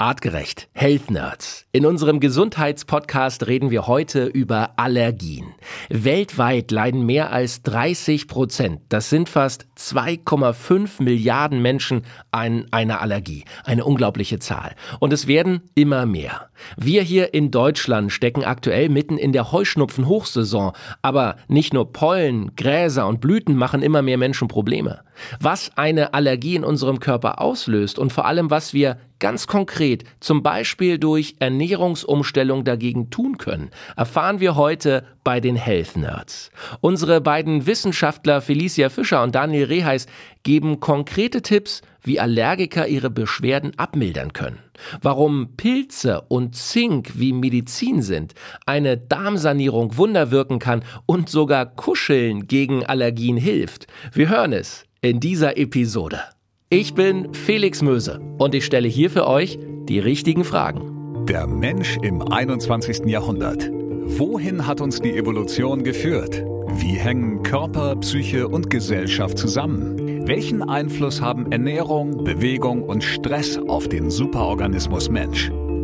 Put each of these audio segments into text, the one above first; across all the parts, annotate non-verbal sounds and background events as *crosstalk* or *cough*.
Artgerecht. Health Nerds. In unserem Gesundheitspodcast reden wir heute über Allergien. Weltweit leiden mehr als 30 Prozent, das sind fast 2,5 Milliarden Menschen an einer Allergie. Eine unglaubliche Zahl. Und es werden immer mehr. Wir hier in Deutschland stecken aktuell mitten in der Heuschnupfen-Hochsaison. Aber nicht nur Pollen, Gräser und Blüten machen immer mehr Menschen Probleme. Was eine Allergie in unserem Körper auslöst und vor allem, was wir ganz konkret, zum Beispiel durch Ernährungsumstellung dagegen tun können, erfahren wir heute bei den Health Nerds. Unsere beiden Wissenschaftler Felicia Fischer und Daniel Reheis geben konkrete Tipps, wie Allergiker ihre Beschwerden abmildern können. Warum Pilze und Zink wie Medizin sind, eine Darmsanierung Wunder wirken kann und sogar Kuscheln gegen Allergien hilft. Wir hören es in dieser Episode. Ich bin Felix Möse und ich stelle hier für euch die richtigen Fragen. Der Mensch im 21. Jahrhundert. Wohin hat uns die Evolution geführt? Wie hängen Körper, Psyche und Gesellschaft zusammen? Welchen Einfluss haben Ernährung, Bewegung und Stress auf den Superorganismus Mensch?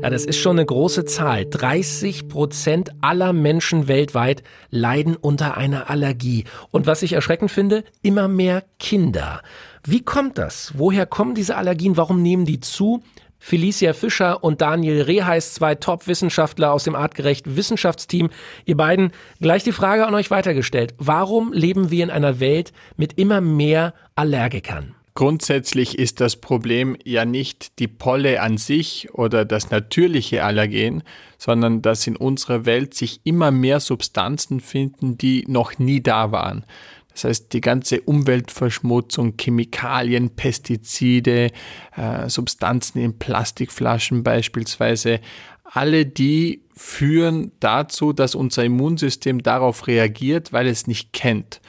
Ja, das ist schon eine große Zahl. 30 Prozent aller Menschen weltweit leiden unter einer Allergie. Und was ich erschreckend finde, immer mehr Kinder. Wie kommt das? Woher kommen diese Allergien? Warum nehmen die zu? Felicia Fischer und Daniel Reheis, zwei Top-Wissenschaftler aus dem artgerecht Wissenschaftsteam. Ihr beiden gleich die Frage an euch weitergestellt. Warum leben wir in einer Welt mit immer mehr Allergikern? Grundsätzlich ist das Problem ja nicht die Polle an sich oder das natürliche Allergen, sondern dass in unserer Welt sich immer mehr Substanzen finden, die noch nie da waren. Das heißt, die ganze Umweltverschmutzung, Chemikalien, Pestizide, äh, Substanzen in Plastikflaschen beispielsweise, alle die führen dazu, dass unser Immunsystem darauf reagiert, weil es nicht kennt.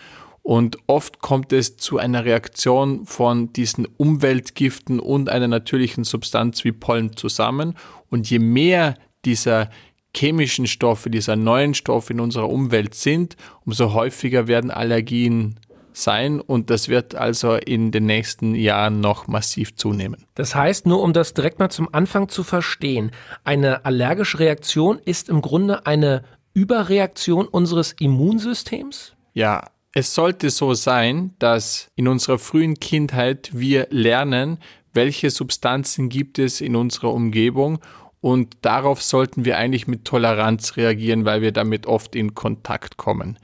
Und oft kommt es zu einer Reaktion von diesen Umweltgiften und einer natürlichen Substanz wie Pollen zusammen. Und je mehr dieser chemischen Stoffe, dieser neuen Stoffe in unserer Umwelt sind, umso häufiger werden Allergien sein und das wird also in den nächsten Jahren noch massiv zunehmen. Das heißt, nur um das direkt mal zum Anfang zu verstehen, eine allergische Reaktion ist im Grunde eine Überreaktion unseres Immunsystems? Ja, es sollte so sein, dass in unserer frühen Kindheit wir lernen, welche Substanzen gibt es in unserer Umgebung und darauf sollten wir eigentlich mit Toleranz reagieren, weil wir damit oft in Kontakt kommen.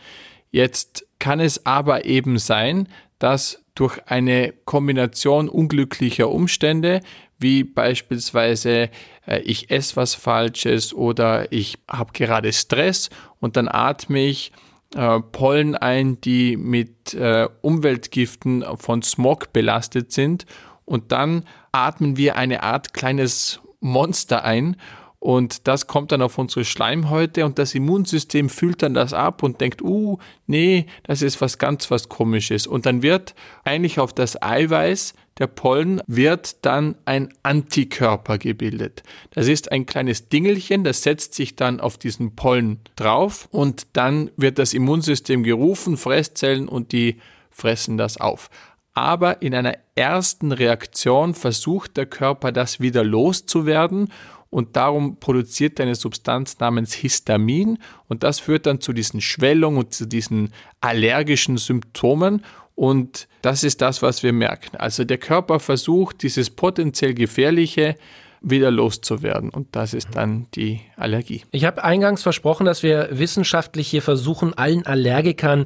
Jetzt kann es aber eben sein, dass durch eine Kombination unglücklicher Umstände, wie beispielsweise äh, ich esse was Falsches oder ich habe gerade Stress und dann atme ich äh, Pollen ein, die mit äh, Umweltgiften von Smog belastet sind. Und dann atmen wir eine Art kleines Monster ein. Und das kommt dann auf unsere Schleimhäute und das Immunsystem fühlt dann das ab und denkt, uh, nee, das ist was ganz was komisches. Und dann wird eigentlich auf das Eiweiß der Pollen wird dann ein Antikörper gebildet. Das ist ein kleines Dingelchen, das setzt sich dann auf diesen Pollen drauf und dann wird das Immunsystem gerufen, Fresszellen und die fressen das auf. Aber in einer ersten Reaktion versucht der Körper das wieder loszuwerden und darum produziert er eine Substanz namens Histamin und das führt dann zu diesen Schwellungen und zu diesen allergischen Symptomen und das ist das, was wir merken. Also der Körper versucht, dieses potenziell gefährliche wieder loszuwerden. Und das ist dann die Allergie. Ich habe eingangs versprochen, dass wir wissenschaftlich hier versuchen, allen Allergikern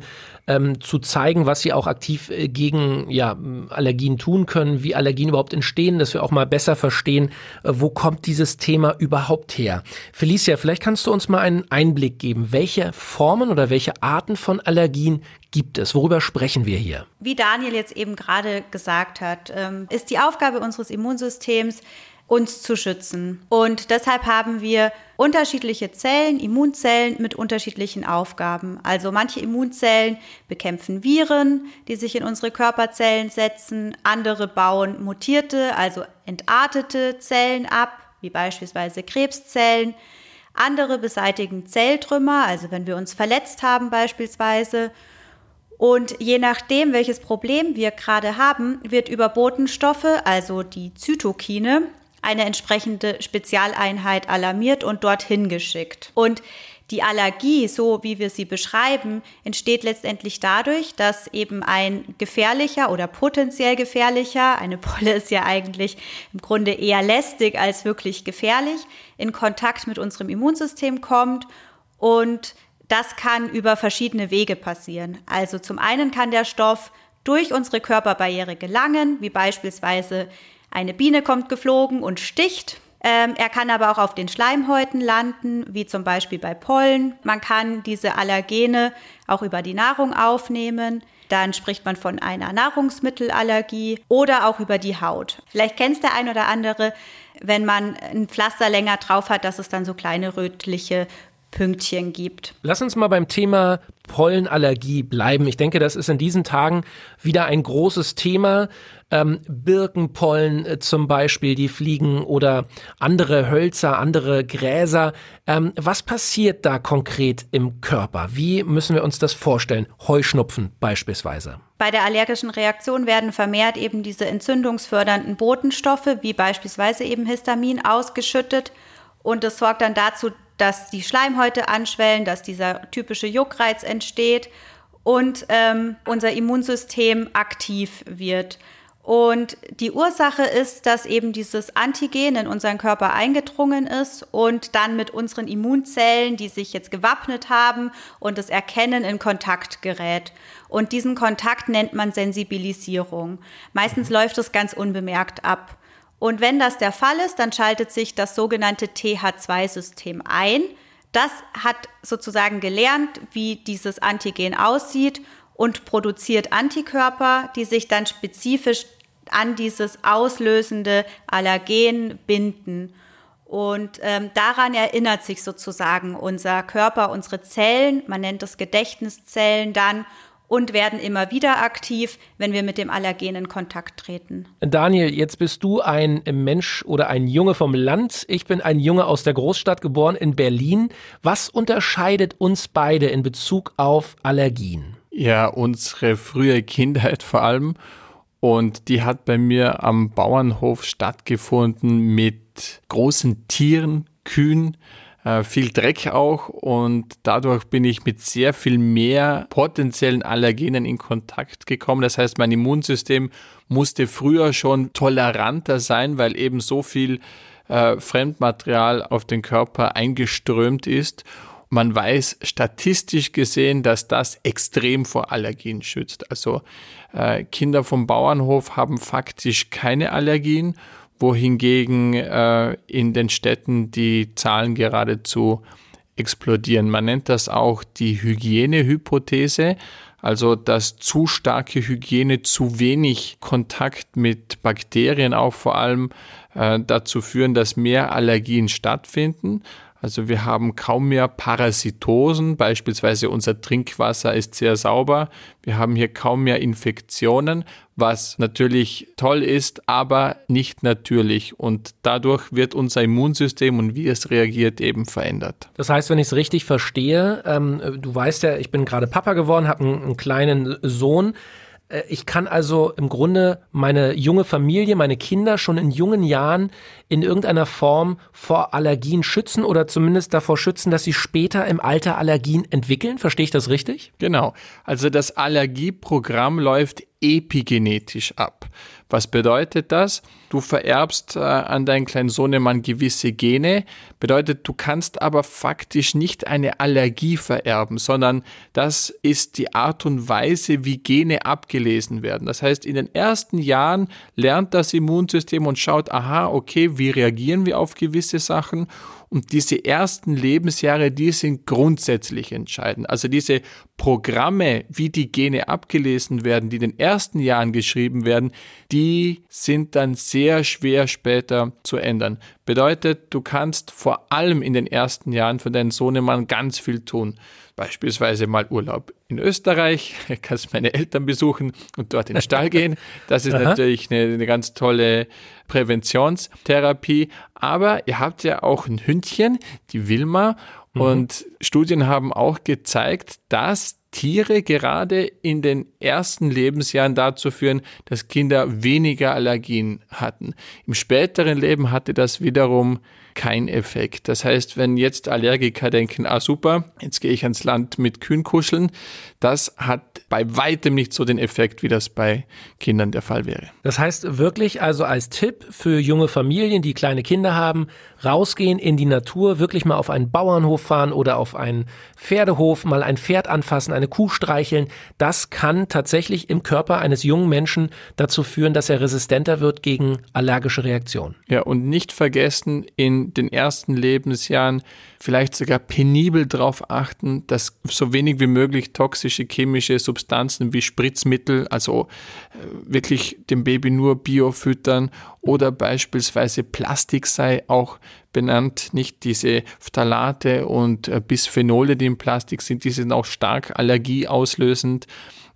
ähm, zu zeigen, was sie auch aktiv äh, gegen ja, Allergien tun können, wie Allergien überhaupt entstehen, dass wir auch mal besser verstehen, äh, wo kommt dieses Thema überhaupt her. Felicia, vielleicht kannst du uns mal einen Einblick geben. Welche Formen oder welche Arten von Allergien gibt es? Worüber sprechen wir hier? Wie Daniel jetzt eben gerade gesagt hat, ähm, ist die Aufgabe unseres Immunsystems, uns zu schützen. Und deshalb haben wir unterschiedliche Zellen, Immunzellen mit unterschiedlichen Aufgaben. Also manche Immunzellen bekämpfen Viren, die sich in unsere Körperzellen setzen, andere bauen mutierte, also entartete Zellen ab, wie beispielsweise Krebszellen. Andere beseitigen Zelltrümmer, also wenn wir uns verletzt haben beispielsweise. Und je nachdem, welches Problem wir gerade haben, wird über Botenstoffe, also die Zytokine, eine entsprechende Spezialeinheit alarmiert und dorthin geschickt. Und die Allergie, so wie wir sie beschreiben, entsteht letztendlich dadurch, dass eben ein gefährlicher oder potenziell gefährlicher, eine Polle ist ja eigentlich im Grunde eher lästig als wirklich gefährlich, in Kontakt mit unserem Immunsystem kommt und das kann über verschiedene Wege passieren. Also zum einen kann der Stoff durch unsere Körperbarriere gelangen, wie beispielsweise eine Biene kommt geflogen und sticht. Ähm, er kann aber auch auf den Schleimhäuten landen, wie zum Beispiel bei Pollen. Man kann diese Allergene auch über die Nahrung aufnehmen. Dann spricht man von einer Nahrungsmittelallergie oder auch über die Haut. Vielleicht kennst der ein oder andere, wenn man ein Pflaster länger drauf hat, dass es dann so kleine rötliche Pünktchen gibt. Lass uns mal beim Thema Pollenallergie bleiben. Ich denke, das ist in diesen Tagen wieder ein großes Thema. Ähm, Birkenpollen äh, zum Beispiel, die fliegen oder andere Hölzer, andere Gräser. Ähm, was passiert da konkret im Körper? Wie müssen wir uns das vorstellen? Heuschnupfen beispielsweise. Bei der allergischen Reaktion werden vermehrt eben diese entzündungsfördernden Botenstoffe, wie beispielsweise eben Histamin, ausgeschüttet. Und das sorgt dann dazu, dass die Schleimhäute anschwellen, dass dieser typische Juckreiz entsteht und ähm, unser Immunsystem aktiv wird. Und die Ursache ist, dass eben dieses Antigen in unseren Körper eingedrungen ist und dann mit unseren Immunzellen, die sich jetzt gewappnet haben und es erkennen, in Kontakt gerät. Und diesen Kontakt nennt man Sensibilisierung. Meistens läuft es ganz unbemerkt ab. Und wenn das der Fall ist, dann schaltet sich das sogenannte TH2-System ein. Das hat sozusagen gelernt, wie dieses Antigen aussieht und produziert Antikörper, die sich dann spezifisch an dieses auslösende Allergen binden. Und ähm, daran erinnert sich sozusagen unser Körper, unsere Zellen, man nennt das Gedächtniszellen dann, und werden immer wieder aktiv, wenn wir mit dem Allergen in Kontakt treten. Daniel, jetzt bist du ein Mensch oder ein Junge vom Land. Ich bin ein Junge aus der Großstadt, geboren in Berlin. Was unterscheidet uns beide in Bezug auf Allergien? Ja, unsere frühe Kindheit vor allem. Und die hat bei mir am Bauernhof stattgefunden mit großen Tieren, Kühen, äh, viel Dreck auch und dadurch bin ich mit sehr viel mehr potenziellen Allergenen in Kontakt gekommen. Das heißt, mein Immunsystem musste früher schon toleranter sein, weil eben so viel äh, Fremdmaterial auf den Körper eingeströmt ist. Man weiß statistisch gesehen, dass das extrem vor Allergien schützt. Also äh, Kinder vom Bauernhof haben faktisch keine Allergien wohingegen äh, in den Städten die Zahlen geradezu explodieren. Man nennt das auch die Hygienehypothese, also dass zu starke Hygiene, zu wenig Kontakt mit Bakterien auch vor allem äh, dazu führen, dass mehr Allergien stattfinden. Also wir haben kaum mehr Parasitosen, beispielsweise unser Trinkwasser ist sehr sauber. Wir haben hier kaum mehr Infektionen, was natürlich toll ist, aber nicht natürlich. Und dadurch wird unser Immunsystem und wie es reagiert eben verändert. Das heißt, wenn ich es richtig verstehe, ähm, du weißt ja, ich bin gerade Papa geworden, habe einen, einen kleinen Sohn. Äh, ich kann also im Grunde meine junge Familie, meine Kinder schon in jungen Jahren in irgendeiner Form vor Allergien schützen oder zumindest davor schützen, dass sie später im Alter Allergien entwickeln. Verstehe ich das richtig? Genau. Also das Allergieprogramm läuft epigenetisch ab. Was bedeutet das? Du vererbst äh, an deinen kleinen Sohnemann gewisse Gene, bedeutet, du kannst aber faktisch nicht eine Allergie vererben, sondern das ist die Art und Weise, wie Gene abgelesen werden. Das heißt, in den ersten Jahren lernt das Immunsystem und schaut, aha, okay, wie reagieren wir auf gewisse Sachen Und diese ersten Lebensjahre, die sind grundsätzlich entscheidend. Also diese Programme, wie die Gene abgelesen werden, die in den ersten Jahren geschrieben werden, die sind dann sehr schwer später zu ändern. Bedeutet, du kannst vor allem in den ersten Jahren für deinen Sohnemann ganz viel tun. Beispielsweise mal Urlaub in Österreich, *laughs* kannst meine Eltern besuchen und dort in den Stall *laughs* gehen. Das ist natürlich eine, eine ganz tolle Präventionstherapie. Aber ihr habt ja auch ein Hündchen, die Wilma. Mhm. Und Studien haben auch gezeigt, dass Tiere gerade in den ersten Lebensjahren dazu führen, dass Kinder weniger Allergien hatten. Im späteren Leben hatte das wiederum kein Effekt. Das heißt, wenn jetzt Allergiker denken, ah super, jetzt gehe ich ans Land mit Kühen kuscheln, das hat bei weitem nicht so den Effekt, wie das bei Kindern der Fall wäre. Das heißt wirklich also als Tipp für junge Familien, die kleine Kinder haben, rausgehen in die Natur, wirklich mal auf einen Bauernhof fahren oder auf einen Pferdehof, mal ein Pferd anfassen, eine Kuh streicheln. Das kann tatsächlich im Körper eines jungen Menschen dazu führen, dass er resistenter wird gegen allergische Reaktionen. Ja, und nicht vergessen, in den ersten Lebensjahren vielleicht sogar penibel darauf achten, dass so wenig wie möglich toxische chemische Substanzen wie Spritzmittel, also äh, wirklich dem Baby nur Bio füttern oder beispielsweise Plastik sei auch benannt, nicht diese Phthalate und äh, Bisphenole, die im Plastik sind, die sind auch stark allergieauslösend.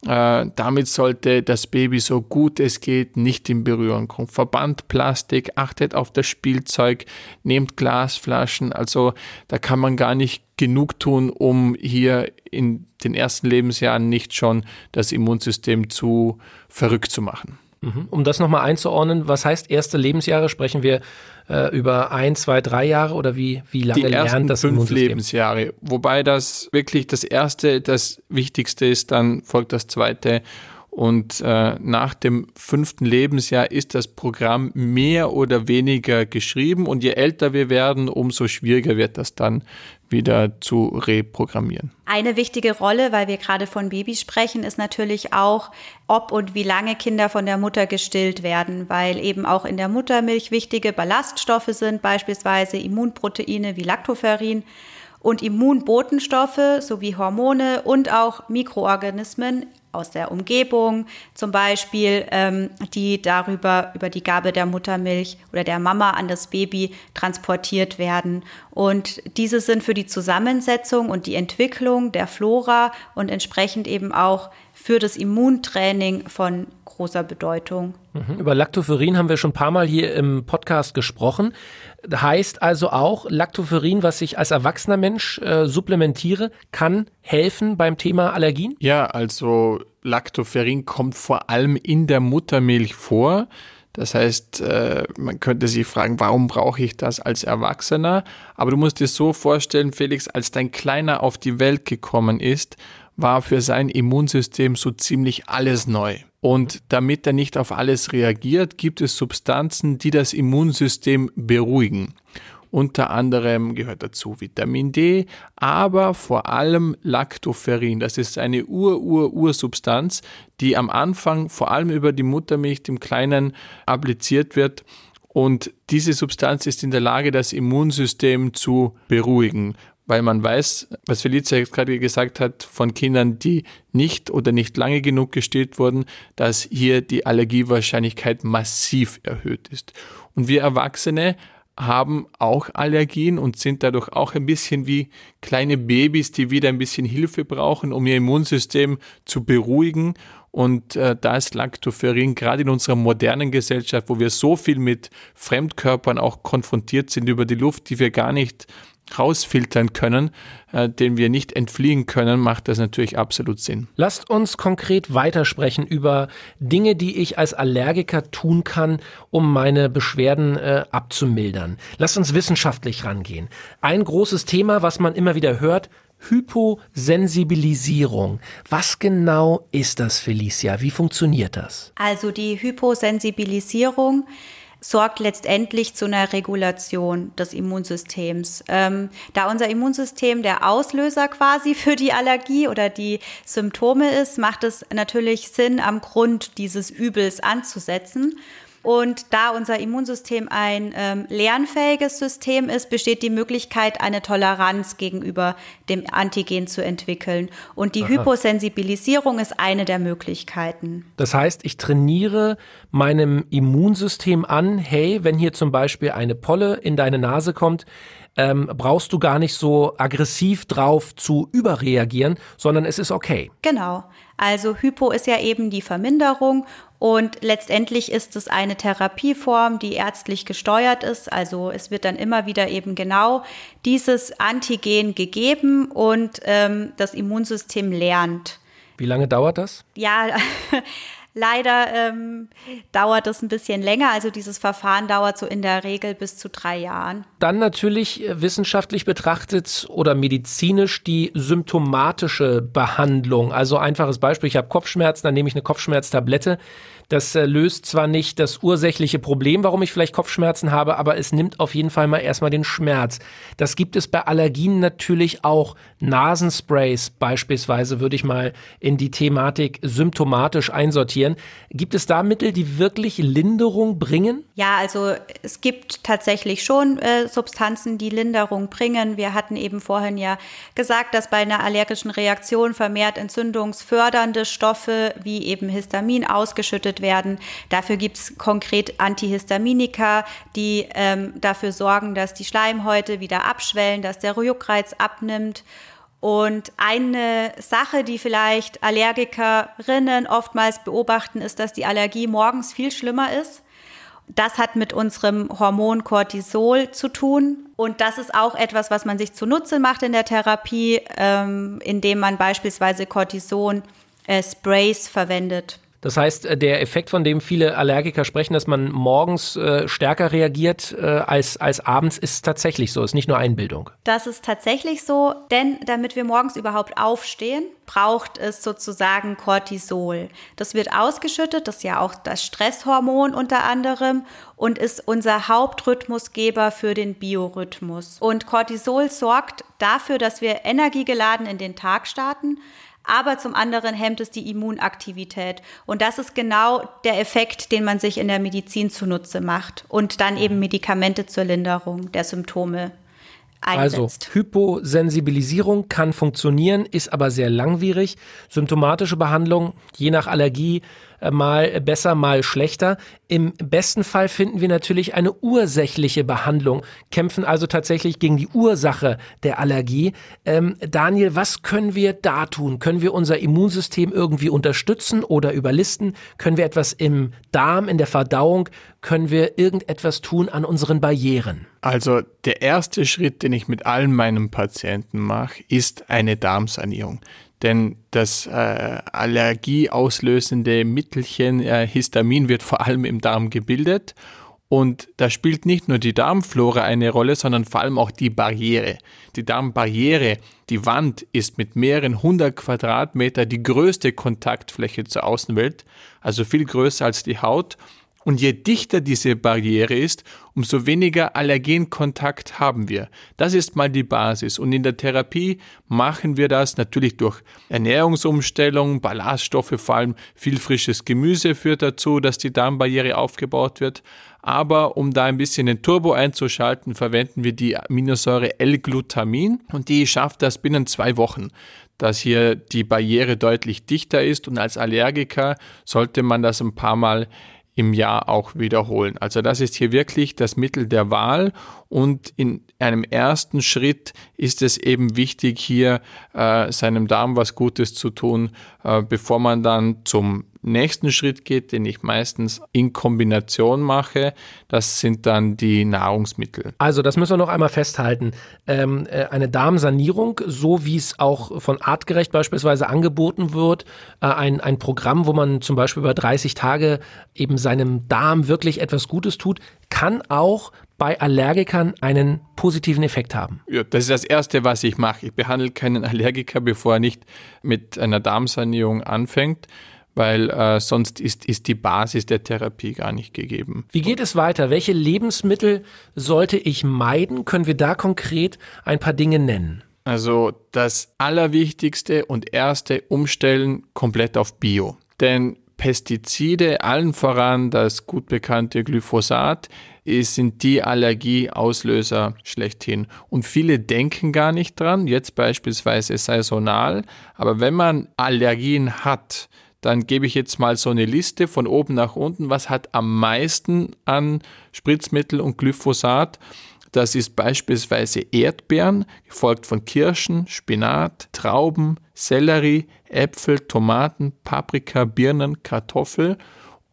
Äh, damit sollte das Baby so gut es geht nicht in Berührung kommen. Verband Plastik, achtet auf das Spielzeug, nehmt Glasflaschen. Also da kann man gar nicht genug tun, um hier in den ersten Lebensjahren nicht schon das Immunsystem zu verrückt zu machen. Mhm. Um das nochmal einzuordnen, was heißt erste Lebensjahre? Sprechen wir äh, über ein, zwei, drei Jahre oder wie, wie lange Die lernt das fünf Immunsystem? Lebensjahre. Wobei das wirklich das erste, das Wichtigste ist, dann folgt das zweite. Und äh, nach dem fünften Lebensjahr ist das Programm mehr oder weniger geschrieben. Und je älter wir werden, umso schwieriger wird das dann wieder zu reprogrammieren. Eine wichtige Rolle, weil wir gerade von Babys sprechen, ist natürlich auch, ob und wie lange Kinder von der Mutter gestillt werden, weil eben auch in der Muttermilch wichtige Ballaststoffe sind, beispielsweise Immunproteine wie Lactoferrin und Immunbotenstoffe sowie Hormone und auch Mikroorganismen aus der Umgebung, zum Beispiel, ähm, die darüber über die Gabe der Muttermilch oder der Mama an das Baby transportiert werden. Und diese sind für die Zusammensetzung und die Entwicklung der Flora und entsprechend eben auch für das Immuntraining von großer Bedeutung. Mhm. Über Lactoferrin haben wir schon ein paar Mal hier im Podcast gesprochen. Heißt also auch, Lactoferrin, was ich als erwachsener Mensch äh, supplementiere, kann helfen beim Thema Allergien? Ja, also Lactoferrin kommt vor allem in der Muttermilch vor. Das heißt, äh, man könnte sich fragen, warum brauche ich das als Erwachsener? Aber du musst dir so vorstellen, Felix, als dein Kleiner auf die Welt gekommen ist, war für sein Immunsystem so ziemlich alles neu. Und damit er nicht auf alles reagiert, gibt es Substanzen, die das Immunsystem beruhigen. Unter anderem gehört dazu Vitamin D, aber vor allem Lactoferrin. Das ist eine Ur-Ur-Ursubstanz, die am Anfang vor allem über die Muttermilch dem Kleinen appliziert wird. Und diese Substanz ist in der Lage, das Immunsystem zu beruhigen weil man weiß, was Felicia jetzt gerade gesagt hat, von Kindern, die nicht oder nicht lange genug gestillt wurden, dass hier die Allergiewahrscheinlichkeit massiv erhöht ist. Und wir Erwachsene haben auch Allergien und sind dadurch auch ein bisschen wie kleine Babys, die wieder ein bisschen Hilfe brauchen, um ihr Immunsystem zu beruhigen. Und äh, da ist Lactoferrin gerade in unserer modernen Gesellschaft, wo wir so viel mit Fremdkörpern auch konfrontiert sind über die Luft, die wir gar nicht rausfiltern können, äh, den wir nicht entfliehen können, macht das natürlich absolut Sinn. Lasst uns konkret weitersprechen über Dinge, die ich als Allergiker tun kann, um meine Beschwerden äh, abzumildern. Lasst uns wissenschaftlich rangehen. Ein großes Thema, was man immer wieder hört, Hyposensibilisierung. Was genau ist das, Felicia? Wie funktioniert das? Also die Hyposensibilisierung sorgt letztendlich zu einer Regulation des Immunsystems. Ähm, da unser Immunsystem der Auslöser quasi *laughs* für die Allergie oder die Symptome ist, macht es natürlich Sinn, am Grund dieses Übels anzusetzen. Und da unser Immunsystem ein ähm, lernfähiges System ist, besteht die Möglichkeit, eine Toleranz gegenüber dem Antigen zu entwickeln. Und die Aha. Hyposensibilisierung ist eine der Möglichkeiten. Das heißt, ich trainiere meinem Immunsystem an, hey, wenn hier zum Beispiel eine Polle in deine Nase kommt, ähm, brauchst du gar nicht so aggressiv drauf zu überreagieren, sondern es ist okay. Genau. Also Hypo ist ja eben die Verminderung und letztendlich ist es eine Therapieform, die ärztlich gesteuert ist. Also es wird dann immer wieder eben genau dieses Antigen gegeben und ähm, das Immunsystem lernt. Wie lange dauert das? Ja, *laughs* Leider ähm, dauert es ein bisschen länger. Also dieses Verfahren dauert so in der Regel bis zu drei Jahren. Dann natürlich äh, wissenschaftlich betrachtet oder medizinisch die symptomatische Behandlung. Also einfaches Beispiel, ich habe Kopfschmerzen, dann nehme ich eine Kopfschmerztablette. Das äh, löst zwar nicht das ursächliche Problem, warum ich vielleicht Kopfschmerzen habe, aber es nimmt auf jeden Fall mal erstmal den Schmerz. Das gibt es bei Allergien natürlich auch. Nasensprays beispielsweise würde ich mal in die Thematik symptomatisch einsortieren. Gibt es da Mittel, die wirklich Linderung bringen? Ja, also es gibt tatsächlich schon äh, Substanzen, die Linderung bringen. Wir hatten eben vorhin ja gesagt, dass bei einer allergischen Reaktion vermehrt entzündungsfördernde Stoffe wie eben Histamin ausgeschüttet werden. Dafür gibt es konkret Antihistaminika, die ähm, dafür sorgen, dass die Schleimhäute wieder abschwellen, dass der Juckreiz abnimmt. Und eine Sache, die vielleicht Allergikerinnen oftmals beobachten, ist, dass die Allergie morgens viel schlimmer ist. Das hat mit unserem Hormon Cortisol zu tun. Und das ist auch etwas, was man sich zunutze macht in der Therapie, ähm, indem man beispielsweise Cortison-Sprays äh, verwendet. Das heißt, äh, der Effekt, von dem viele Allergiker sprechen, dass man morgens äh, stärker reagiert äh, als, als abends, ist tatsächlich so, ist nicht nur Einbildung. Das ist tatsächlich so, denn damit wir morgens überhaupt aufstehen, braucht es sozusagen Cortisol. Das wird ausgeschüttet, das ist ja auch das Stresshormon unter anderem und ist unser Hauptrhythmusgeber für den Biorhythmus. Und Cortisol sorgt dafür, dass wir energiegeladen in den Tag starten, aber zum anderen hemmt es die Immunaktivität. Und das ist genau der Effekt, den man sich in der Medizin zunutze macht und dann eben Medikamente zur Linderung der Symptome einsetzt. Also Hyposensibilisierung kann funktionieren, ist aber sehr langwierig. Symptomatische Behandlung, je nach Allergie, mal besser, mal schlechter. Im besten Fall finden wir natürlich eine ursächliche Behandlung, kämpfen also tatsächlich gegen die Ursache der Allergie. Ähm, Daniel, was können wir da tun? Können wir unser Immunsystem irgendwie unterstützen oder überlisten? Können wir etwas im Darm, in der Verdauung? Können wir irgendetwas tun an unseren Barrieren? Also der erste Schritt, den ich mit allen meinen Patienten mache, ist eine Darmsanierung. Denn das äh, allergieauslösende Mittelchen äh, Histamin wird vor allem im Darm gebildet. Und da spielt nicht nur die Darmflora eine Rolle, sondern vor allem auch die Barriere. Die Darmbarriere, die Wand ist mit mehreren hundert Quadratmeter die größte Kontaktfläche zur Außenwelt, also viel größer als die Haut. Und je dichter diese Barriere ist, umso weniger Allergenkontakt haben wir. Das ist mal die Basis. Und in der Therapie machen wir das natürlich durch Ernährungsumstellung, Ballaststoffe, vor allem viel frisches Gemüse führt dazu, dass die Darmbarriere aufgebaut wird. Aber um da ein bisschen den Turbo einzuschalten, verwenden wir die Aminosäure L-Glutamin und die schafft das binnen zwei Wochen dass hier die Barriere deutlich dichter ist und als Allergiker sollte man das ein paar Mal im Jahr auch wiederholen. Also das ist hier wirklich das Mittel der Wahl und in einem ersten Schritt ist es eben wichtig, hier äh, seinem Darm was Gutes zu tun, äh, bevor man dann zum nächsten Schritt geht, den ich meistens in Kombination mache, das sind dann die Nahrungsmittel. Also das müssen wir noch einmal festhalten. Ähm, äh, eine Darmsanierung, so wie es auch von Artgerecht beispielsweise angeboten wird, äh, ein, ein Programm, wo man zum Beispiel über 30 Tage eben seinem Darm wirklich etwas Gutes tut, kann auch bei Allergikern einen positiven Effekt haben. Ja, das ist das Erste, was ich mache. Ich behandle keinen Allergiker, bevor er nicht mit einer Darmsanierung anfängt weil äh, sonst ist, ist die Basis der Therapie gar nicht gegeben. Wie geht es weiter? Welche Lebensmittel sollte ich meiden? Können wir da konkret ein paar Dinge nennen? Also das Allerwichtigste und erste umstellen komplett auf Bio. Denn Pestizide, allen voran das gut bekannte Glyphosat, sind die Allergieauslöser schlechthin. Und viele denken gar nicht dran, jetzt beispielsweise saisonal, aber wenn man Allergien hat, dann gebe ich jetzt mal so eine Liste von oben nach unten, was hat am meisten an Spritzmittel und Glyphosat. Das ist beispielsweise Erdbeeren, gefolgt von Kirschen, Spinat, Trauben, Sellerie, Äpfel, Tomaten, Paprika, Birnen, Kartoffel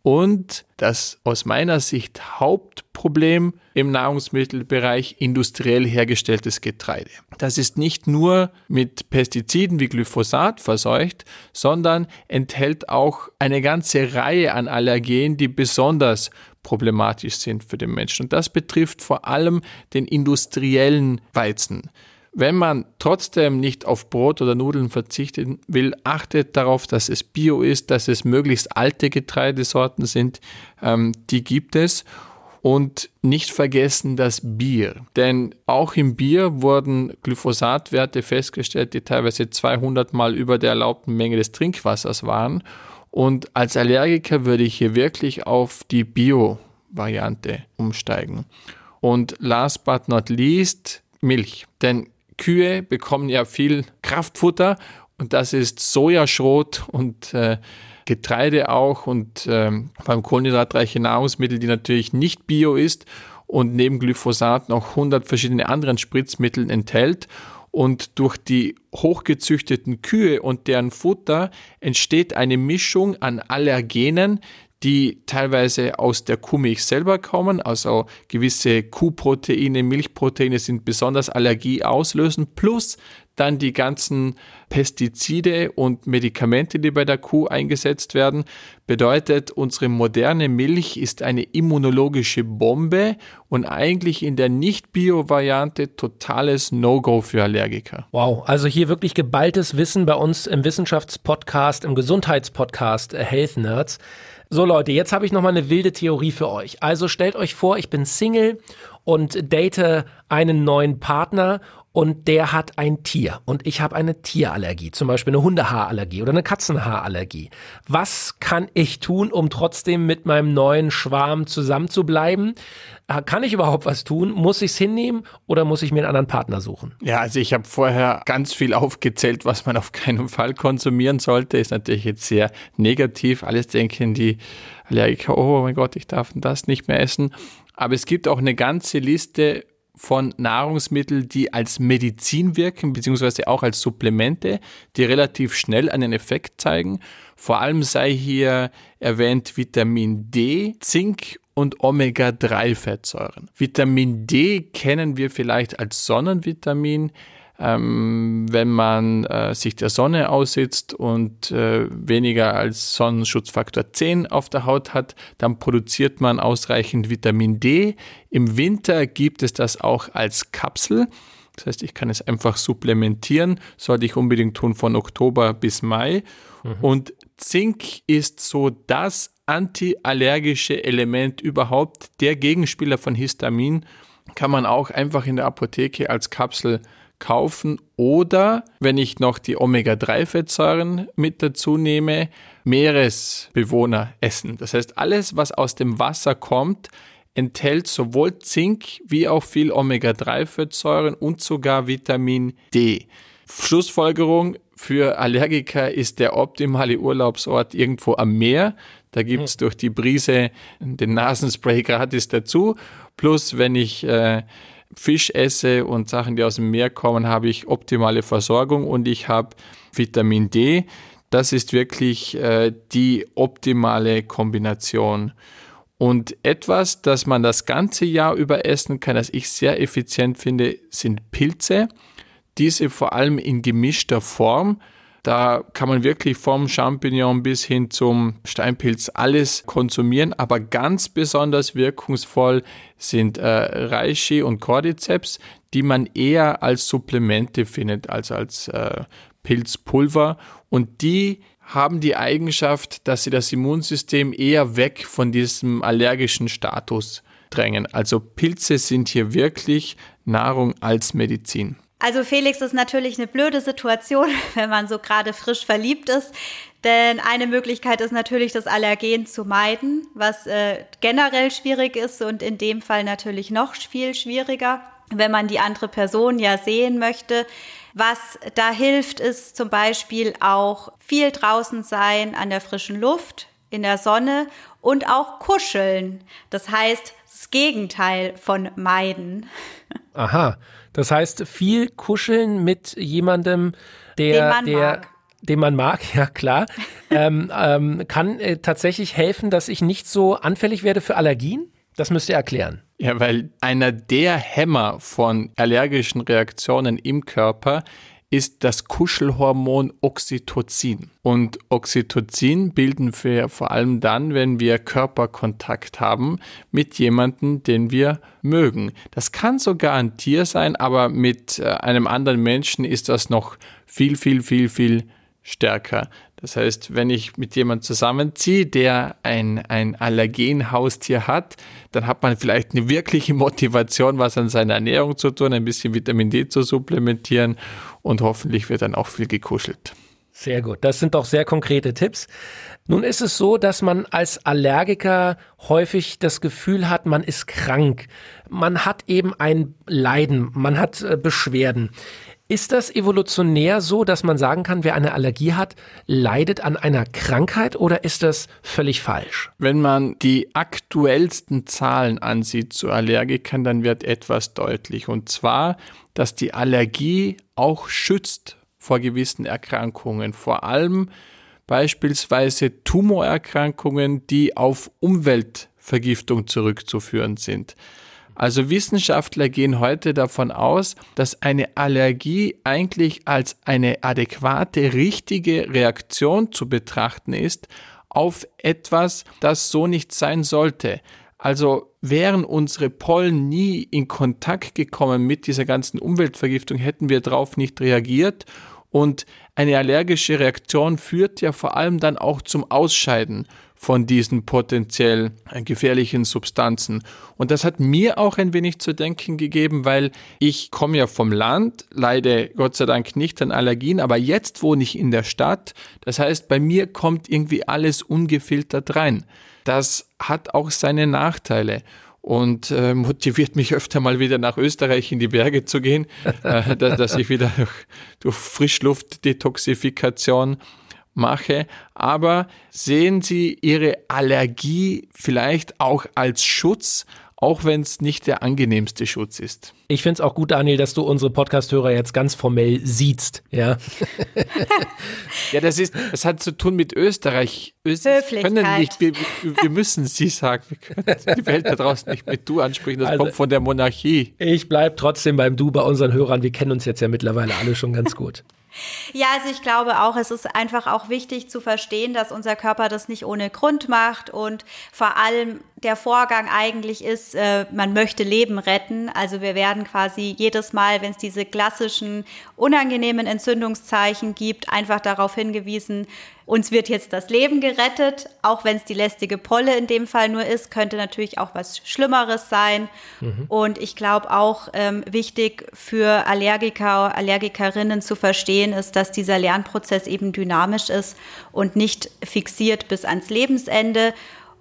und das aus meiner Sicht Hauptproblem im Nahrungsmittelbereich industriell hergestelltes Getreide. Das ist nicht nur mit Pestiziden wie Glyphosat verseucht, sondern enthält auch eine ganze Reihe an Allergenen, die besonders problematisch sind für den Menschen. Und das betrifft vor allem den industriellen Weizen. Wenn man trotzdem nicht auf Brot oder Nudeln verzichten will, achtet darauf, dass es bio ist, dass es möglichst alte Getreidesorten sind. Ähm, die gibt es. Und nicht vergessen das Bier. Denn auch im Bier wurden Glyphosatwerte festgestellt, die teilweise 200 Mal über der erlaubten Menge des Trinkwassers waren. Und als Allergiker würde ich hier wirklich auf die Bio-Variante umsteigen. Und last but not least, Milch. Denn Kühe bekommen ja viel Kraftfutter und das ist Sojaschrot und äh, Getreide auch und ähm, beim kohlenhydratreiche Nahrungsmittel, die natürlich nicht bio ist und neben Glyphosat noch 100 verschiedene anderen Spritzmittel enthält. Und durch die hochgezüchteten Kühe und deren Futter entsteht eine Mischung an Allergenen, die teilweise aus der Kuhmilch selber kommen, also gewisse Kuhproteine, Milchproteine sind besonders allergieauslösend, plus dann die ganzen Pestizide und Medikamente, die bei der Kuh eingesetzt werden, bedeutet, unsere moderne Milch ist eine immunologische Bombe und eigentlich in der Nicht-Bio-Variante totales No-Go für Allergiker. Wow, also hier wirklich geballtes Wissen bei uns im Wissenschaftspodcast, im Gesundheitspodcast äh, Health Nerds. So Leute, jetzt habe ich noch mal eine wilde Theorie für euch. Also stellt euch vor, ich bin Single und date einen neuen Partner und der hat ein Tier und ich habe eine Tierallergie, zum Beispiel eine Hundehaarallergie oder eine Katzenhaarallergie. Was kann ich tun, um trotzdem mit meinem neuen Schwarm zusammenzubleiben? Äh, kann ich überhaupt was tun? Muss ich es hinnehmen oder muss ich mir einen anderen Partner suchen? Ja, also ich habe vorher ganz viel *laughs* aufgezählt, was man auf keinen Fall konsumieren sollte. Ist natürlich jetzt sehr negativ. Alles denken die Allergiker, oh mein Gott, ich darf das nicht mehr essen. Aber es gibt auch eine ganze Liste von Nahrungsmitteln, die als Medizin wirken, beziehungsweise auch als Supplemente, die relativ schnell einen Effekt zeigen. Vor allem sei hier erwähnt Vitamin D, Zink und Omega-3-Fettsäuren. Vitamin D kennen wir vielleicht als Sonnenvitamin, ähm, wenn man äh, sich der Sonne aussitzt und äh, weniger als Sonnenschutzfaktor 10 auf der Haut hat, dann produziert man ausreichend Vitamin D. Im Winter gibt es das auch als Kapsel. Das heißt, ich kann es einfach supplementieren, sollte ich unbedingt tun von Oktober bis Mai. Mhm. Und Zink ist so das antiallergische Element überhaupt. Der Gegenspieler von Histamin kann man auch einfach in der Apotheke als Kapsel kaufen oder, wenn ich noch die Omega-3-Fettsäuren mit dazu nehme, Meeresbewohner essen. Das heißt, alles, was aus dem Wasser kommt, enthält sowohl Zink wie auch viel Omega-3-Fettsäuren und sogar Vitamin D. Schlussfolgerung für Allergiker ist der optimale Urlaubsort irgendwo am Meer. Da gibt es hm. durch die Brise den Nasenspray *laughs* gratis dazu. Plus, wenn ich äh, Fisch esse und Sachen, die aus dem Meer kommen, habe ich optimale Versorgung und ich habe Vitamin D. Das ist wirklich äh, die optimale Kombination. Und etwas, das man das ganze Jahr über essen kann, das ich sehr effizient finde, sind Pilze. Diese vor allem in gemischter Form. Da kann man wirklich vom Champignon bis hin zum Steinpilz alles konsumieren, aber ganz besonders wirkungsvoll sind äh, Reishi und Cordyceps, die man eher als Supplemente findet als als äh, Pilzpulver und die haben die Eigenschaft, dass sie das Immunsystem eher weg von diesem allergischen Status drängen. Also Pilze sind hier wirklich Nahrung als Medizin. Also Felix ist natürlich eine blöde Situation, *laughs* wenn man so gerade frisch verliebt ist. Denn eine Möglichkeit ist natürlich, das Allergen zu meiden, was äh, generell schwierig ist und in dem Fall natürlich noch viel schwieriger, wenn man die andere Person ja sehen möchte. Was da hilft, ist zum Beispiel auch viel draußen sein an der frischen Luft, in der Sonne und auch kuscheln. Das heißt, das Gegenteil von meiden. *laughs* Aha. Das heißt, viel kuscheln mit jemandem, der, den der, mag. den man mag, *laughs* ja klar, ähm, ähm, kann äh, tatsächlich helfen, dass ich nicht so anfällig werde für Allergien? Das müsst ihr erklären. Ja, weil einer der Hämmer von allergischen Reaktionen im Körper ist das Kuschelhormon Oxytocin. Und Oxytocin bilden wir vor allem dann, wenn wir Körperkontakt haben mit jemandem, den wir mögen. Das kann sogar ein Tier sein, aber mit äh, einem anderen Menschen ist das noch viel, viel, viel, viel stärker. Das heißt, wenn ich mit jemandem zusammenziehe, der ein, ein Allergenhaustier hat, dann hat man vielleicht eine wirkliche Motivation, was an seiner Ernährung zu tun, ein bisschen Vitamin D zu supplementieren und hoffentlich wird dann auch viel gekuschelt. Sehr gut. Das sind doch sehr konkrete Tipps. Nun ist es so, dass man als Allergiker häufig das Gefühl hat, man ist krank. Man hat eben ein Leiden, man hat äh, Beschwerden. Ist das evolutionär so, dass man sagen kann, wer eine Allergie hat, leidet an einer Krankheit oder ist das völlig falsch? Wenn man die aktuellsten Zahlen ansieht zu Allergikern, dann wird etwas deutlich. Und zwar, dass die Allergie auch schützt vor gewissen Erkrankungen, vor allem beispielsweise Tumorerkrankungen, die auf Umweltvergiftung zurückzuführen sind. Also Wissenschaftler gehen heute davon aus, dass eine Allergie eigentlich als eine adäquate, richtige Reaktion zu betrachten ist auf etwas, das so nicht sein sollte. Also wären unsere Pollen nie in Kontakt gekommen mit dieser ganzen Umweltvergiftung, hätten wir darauf nicht reagiert. Und eine allergische Reaktion führt ja vor allem dann auch zum Ausscheiden von diesen potenziell gefährlichen Substanzen. Und das hat mir auch ein wenig zu denken gegeben, weil ich komme ja vom Land, leide Gott sei Dank nicht an Allergien, aber jetzt wohne ich in der Stadt. Das heißt, bei mir kommt irgendwie alles ungefiltert rein. Das hat auch seine Nachteile und äh, motiviert mich öfter mal wieder nach Österreich in die Berge zu gehen, *laughs* äh, dass, ich wieder durch Frischluftdetoxifikation mache, aber sehen Sie Ihre Allergie vielleicht auch als Schutz, auch wenn es nicht der angenehmste Schutz ist. Ich finde es auch gut, Daniel, dass du unsere Podcast-Hörer jetzt ganz formell siehst. Ja, *laughs* ja das, ist, das hat zu tun mit Österreich. Österreich können nicht, wir, wir, müssen sie sagen. Wir können die Welt da draußen nicht mit du ansprechen. Das also, kommt von der Monarchie. Ich bleibe trotzdem beim Du bei unseren Hörern. Wir kennen uns jetzt ja mittlerweile alle schon ganz gut. Ja, also ich glaube auch, es ist einfach auch wichtig zu verstehen, dass unser Körper das nicht ohne Grund macht und vor allem der Vorgang eigentlich ist, äh, man möchte Leben retten. Also wir werden quasi jedes Mal, wenn es diese klassischen unangenehmen Entzündungszeichen gibt, einfach darauf hingewiesen, uns wird jetzt das Leben gerettet, auch wenn es die lästige Polle in dem Fall nur ist, könnte natürlich auch was Schlimmeres sein. Mhm. Und ich glaube auch ähm, wichtig für Allergiker, Allergikerinnen zu verstehen ist, dass dieser Lernprozess eben dynamisch ist und nicht fixiert bis ans Lebensende.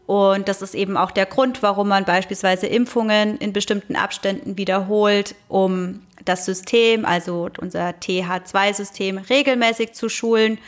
Und das ist eben auch der Grund, warum man beispielsweise Impfungen in bestimmten Abständen wiederholt, um das System, also unser TH2-System, regelmäßig zu schulen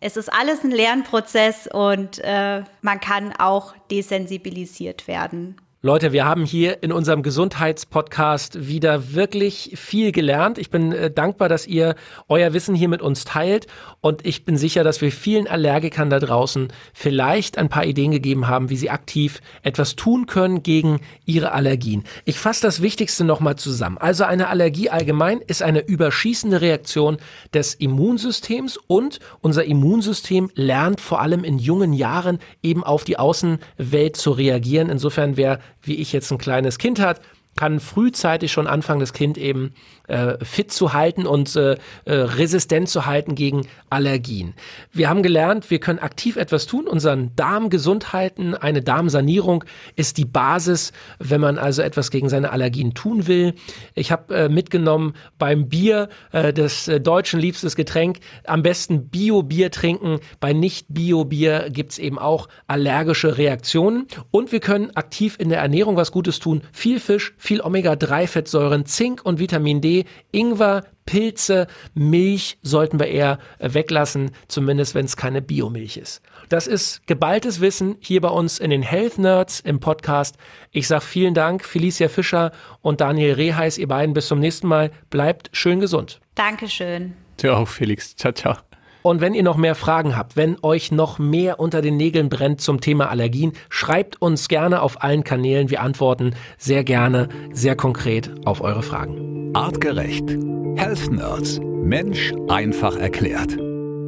es ist alles ein Lernprozess und äh, man kann auch desensibilisiert werden. Leute, wir haben hier in unserem Gesundheitspodcast wieder wirklich viel gelernt. Ich bin äh, dankbar, dass ihr euer Wissen hier mit uns teilt und ich bin sicher, dass wir vielen Allergikern da draußen vielleicht ein paar Ideen gegeben haben, wie sie aktiv etwas tun können gegen ihre Allergien. Ich fasse das Wichtigste nochmal zusammen. Also eine Allergie allgemein ist eine überschießende Reaktion des Immunsystems und unser Immunsystem lernt vor allem in jungen Jahren eben auf die Außenwelt zu reagieren. Insofern wäre wie ich jetzt ein kleines Kind hat, kann frühzeitig schon anfangen, das Kind eben äh, fit zu halten und äh, äh, resistent zu halten gegen Allergien. Wir haben gelernt, wir können aktiv etwas tun, unseren Darm gesund halten. Eine Darmsanierung ist die Basis, wenn man also etwas gegen seine Allergien tun will. Ich habe äh, mitgenommen beim Bier äh, des äh, deutschen liebstes Getränk, am besten Bio-Bier trinken. Bei Nicht-Bio-Bier gibt's eben auch allergische Reaktionen. Und wir können aktiv in der Ernährung was Gutes tun. Viel Fisch, viel Omega-3-Fettsäuren, Zink und Vitamin D Ingwer, Pilze, Milch sollten wir eher weglassen, zumindest wenn es keine Biomilch ist. Das ist geballtes Wissen hier bei uns in den Health Nerds im Podcast. Ich sage vielen Dank, Felicia Fischer und Daniel Reheis, ihr beiden. Bis zum nächsten Mal. Bleibt schön gesund. Dankeschön. Ciao, Felix. Ciao, ciao. Und wenn ihr noch mehr Fragen habt, wenn euch noch mehr unter den Nägeln brennt zum Thema Allergien, schreibt uns gerne auf allen Kanälen. Wir antworten sehr gerne, sehr konkret auf eure Fragen. Artgerecht. Health Nerds. Mensch einfach erklärt.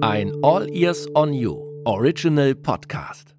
Ein All Ears on You Original Podcast.